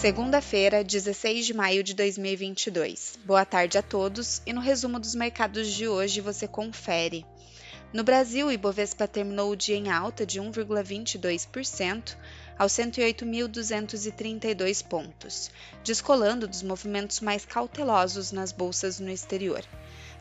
Segunda-feira, 16 de maio de 2022. Boa tarde a todos e no resumo dos mercados de hoje você confere. No Brasil, o Ibovespa terminou o dia em alta de 1,22% aos 108.232 pontos, descolando dos movimentos mais cautelosos nas bolsas no exterior.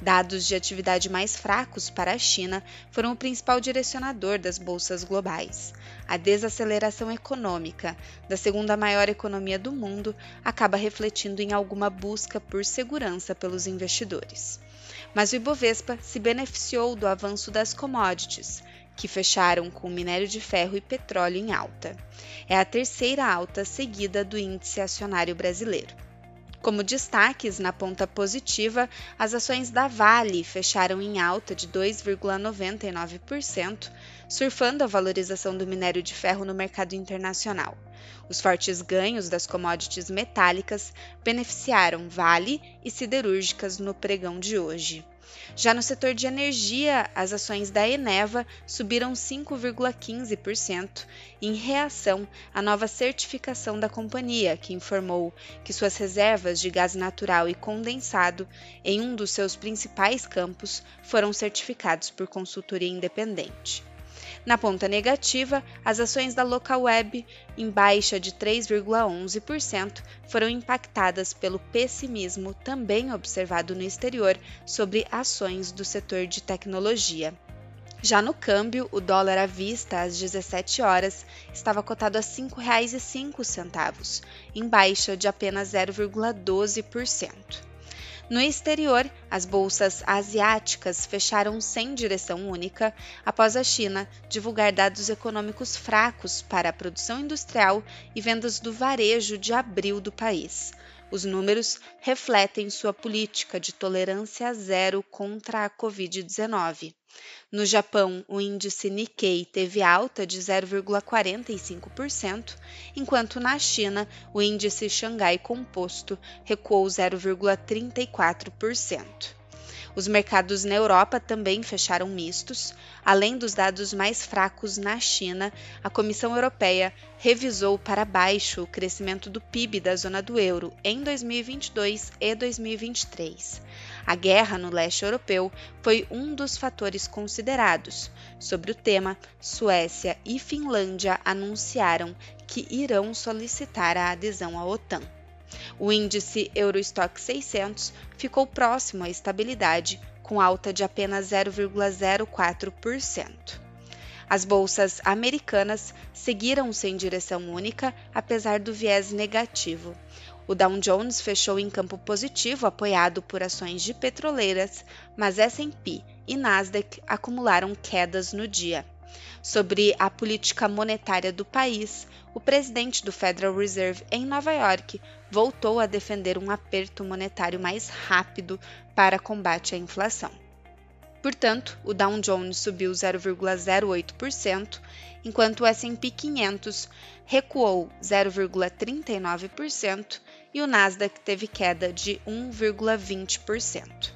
Dados de atividade mais fracos para a China foram o principal direcionador das bolsas globais. A desaceleração econômica da segunda maior economia do mundo acaba refletindo em alguma busca por segurança pelos investidores. Mas o Ibovespa se beneficiou do avanço das commodities, que fecharam com minério de ferro e petróleo em alta. É a terceira alta seguida do índice acionário brasileiro. Como destaques na ponta positiva, as ações da Vale fecharam em alta de 2,99%, surfando a valorização do minério de ferro no mercado internacional. Os fortes ganhos das commodities metálicas beneficiaram Vale e siderúrgicas no pregão de hoje. Já no setor de energia, as ações da Eneva subiram 5,15% em reação à nova certificação da companhia, que informou que suas reservas de gás natural e condensado em um dos seus principais campos foram certificados por consultoria independente. Na ponta negativa, as ações da Localweb, em baixa de 3,11%, foram impactadas pelo pessimismo também observado no exterior sobre ações do setor de tecnologia. Já no câmbio, o dólar à vista às 17 horas estava cotado a R$ 5,05, em baixa de apenas 0,12%. No exterior, as bolsas asiáticas fecharam sem direção única após a China divulgar dados econômicos fracos para a produção industrial e vendas do varejo de abril do país. Os números refletem sua política de tolerância zero contra a Covid-19. No Japão, o índice Nikkei teve alta de 0,45%, enquanto na China, o índice Xangai Composto recuou 0,34%. Os mercados na Europa também fecharam mistos. Além dos dados mais fracos na China, a Comissão Europeia revisou para baixo o crescimento do PIB da zona do euro em 2022 e 2023. A guerra no leste europeu foi um dos fatores considerados. Sobre o tema, Suécia e Finlândia anunciaram que irão solicitar a adesão à OTAN. O índice Eurostock 600 ficou próximo à estabilidade, com alta de apenas 0,04%. As bolsas americanas seguiram sem direção única, apesar do viés negativo. O Dow Jones fechou em campo positivo, apoiado por ações de petroleiras, mas S&P e Nasdaq acumularam quedas no dia. Sobre a política monetária do país, o presidente do Federal Reserve em Nova York voltou a defender um aperto monetário mais rápido para combate à inflação. Portanto, o Dow Jones subiu 0,08%, enquanto o S&P 500 recuou 0,39% e o Nasdaq teve queda de 1,20%.